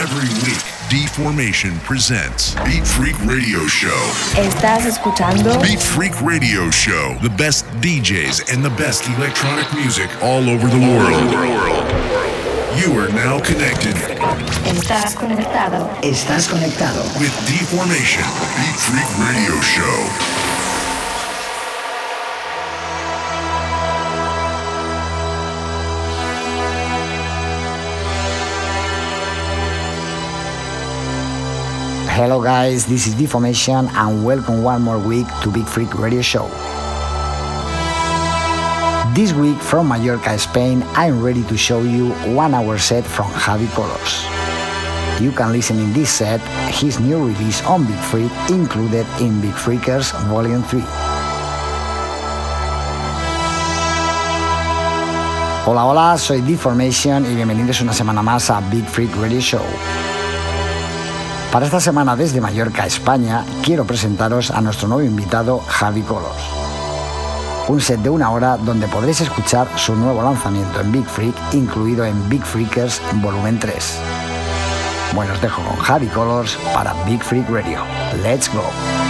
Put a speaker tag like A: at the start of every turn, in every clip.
A: Every week, Deformation presents Beat Freak Radio Show.
B: Estás escuchando
A: Beat Freak Radio Show. The best DJs and the best electronic music all over the world. You are now connected
B: Estás conectado.
C: Estás conectado.
A: with Deformation Beat Freak Radio Show.
C: Hello guys, this is Deformation and welcome one more week to Beat Freak Radio Show. This week from Mallorca, Spain, I'm ready to show you one hour set from Javi Colors. You can listen in this set his new release on Beat Freak included in Beat Freakers Volume 3. Hola, hola, soy Deformation y bienvenidos una semana más a Beat Freak Radio Show. Para esta semana desde Mallorca, España, quiero presentaros a nuestro nuevo invitado Javi Colos. Un set de una hora donde podréis escuchar su nuevo lanzamiento en Big Freak, incluido en Big Freakers Volumen 3. Bueno, os dejo con Javi Colors para Big Freak Radio. Let's go.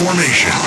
A: With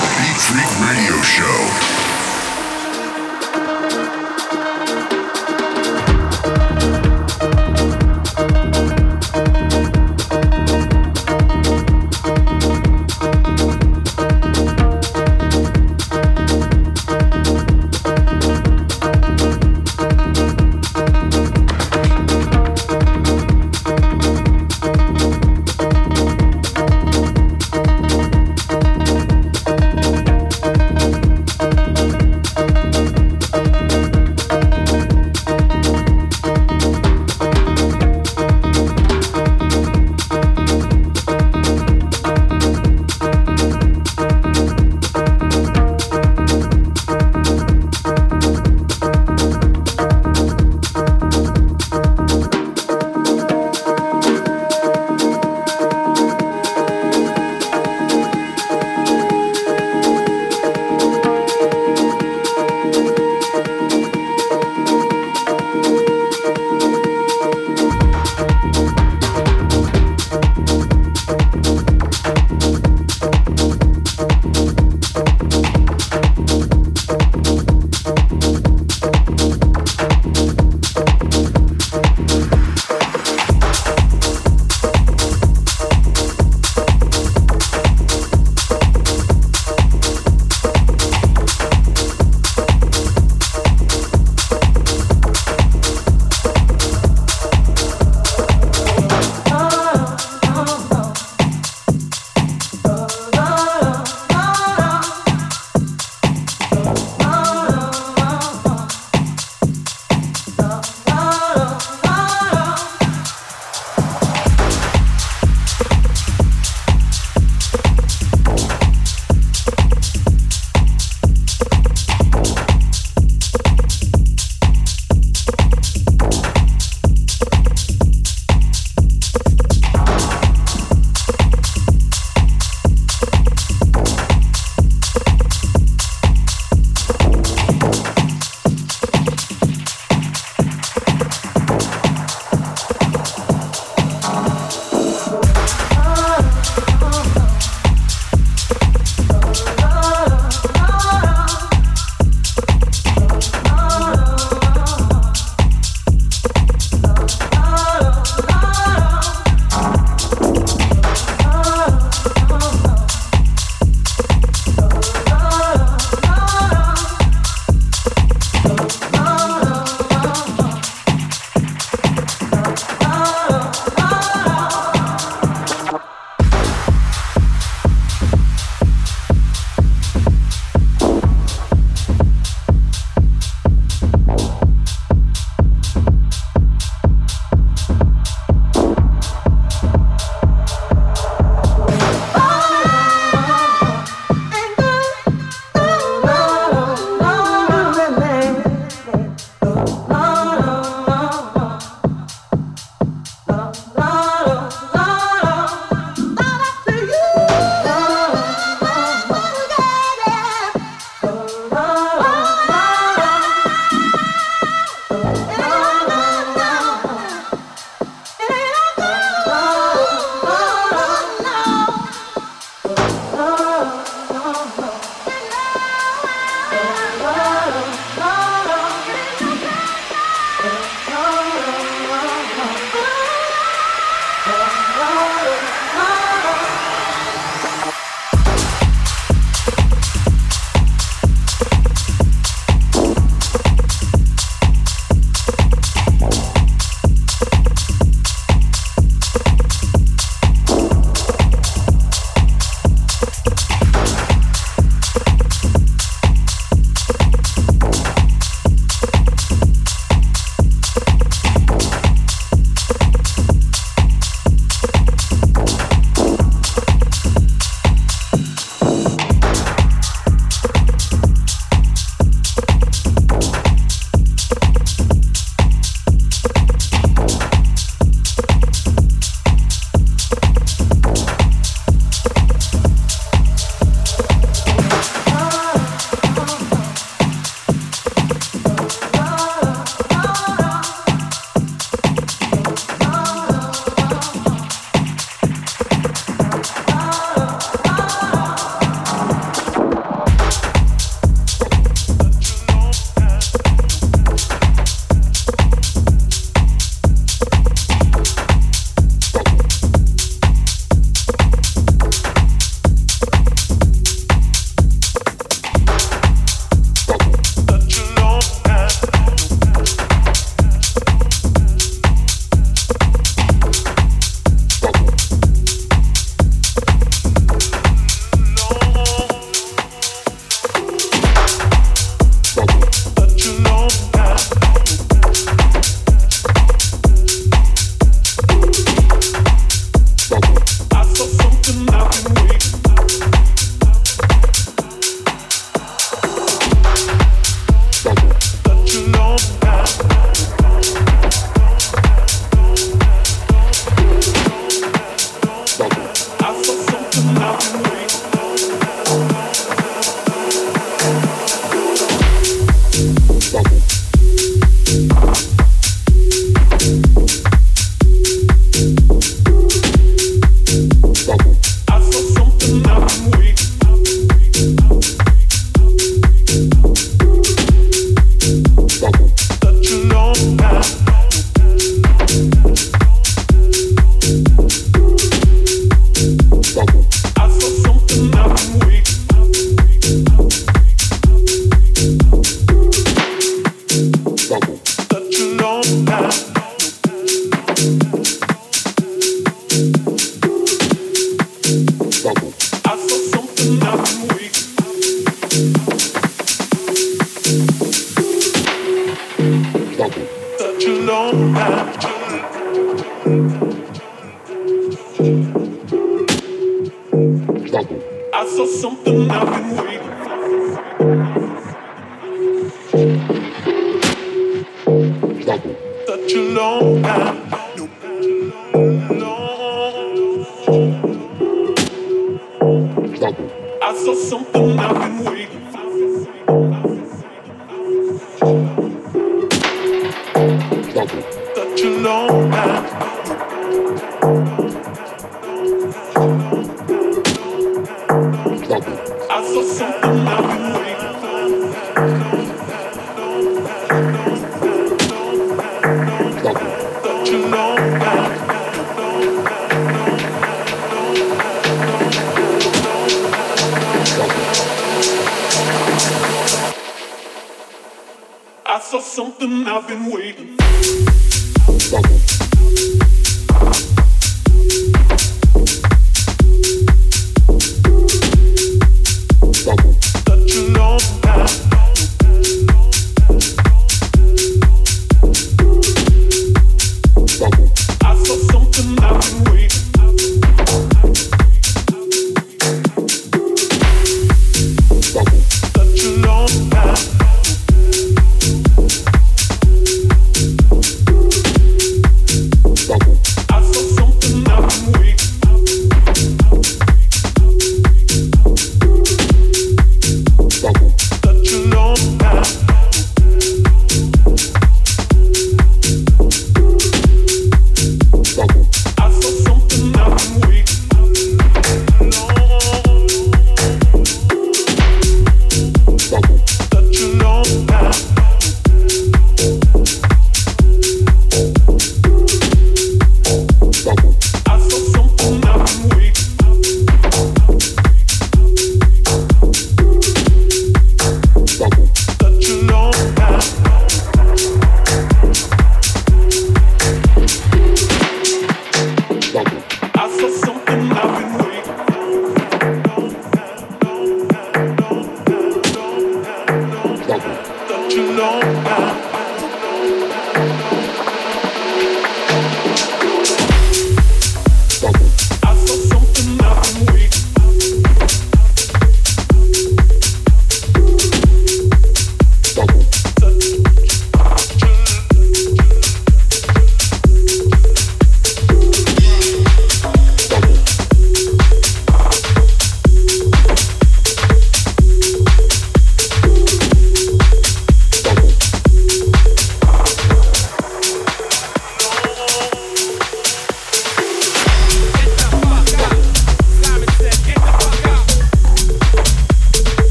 D: Double.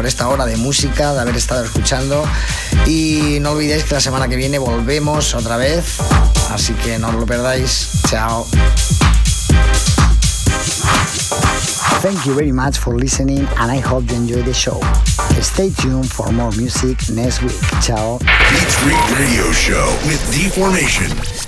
C: Por esta hora de música, de haber estado escuchando. Y no olvidéis que la semana que viene volvemos otra vez. Así que no lo perdáis. Chao. Thank you very much for listening and I hope you enjoy the show. Stay tuned for more music next week. Ciao.
A: Freak Radio Show with Deformation.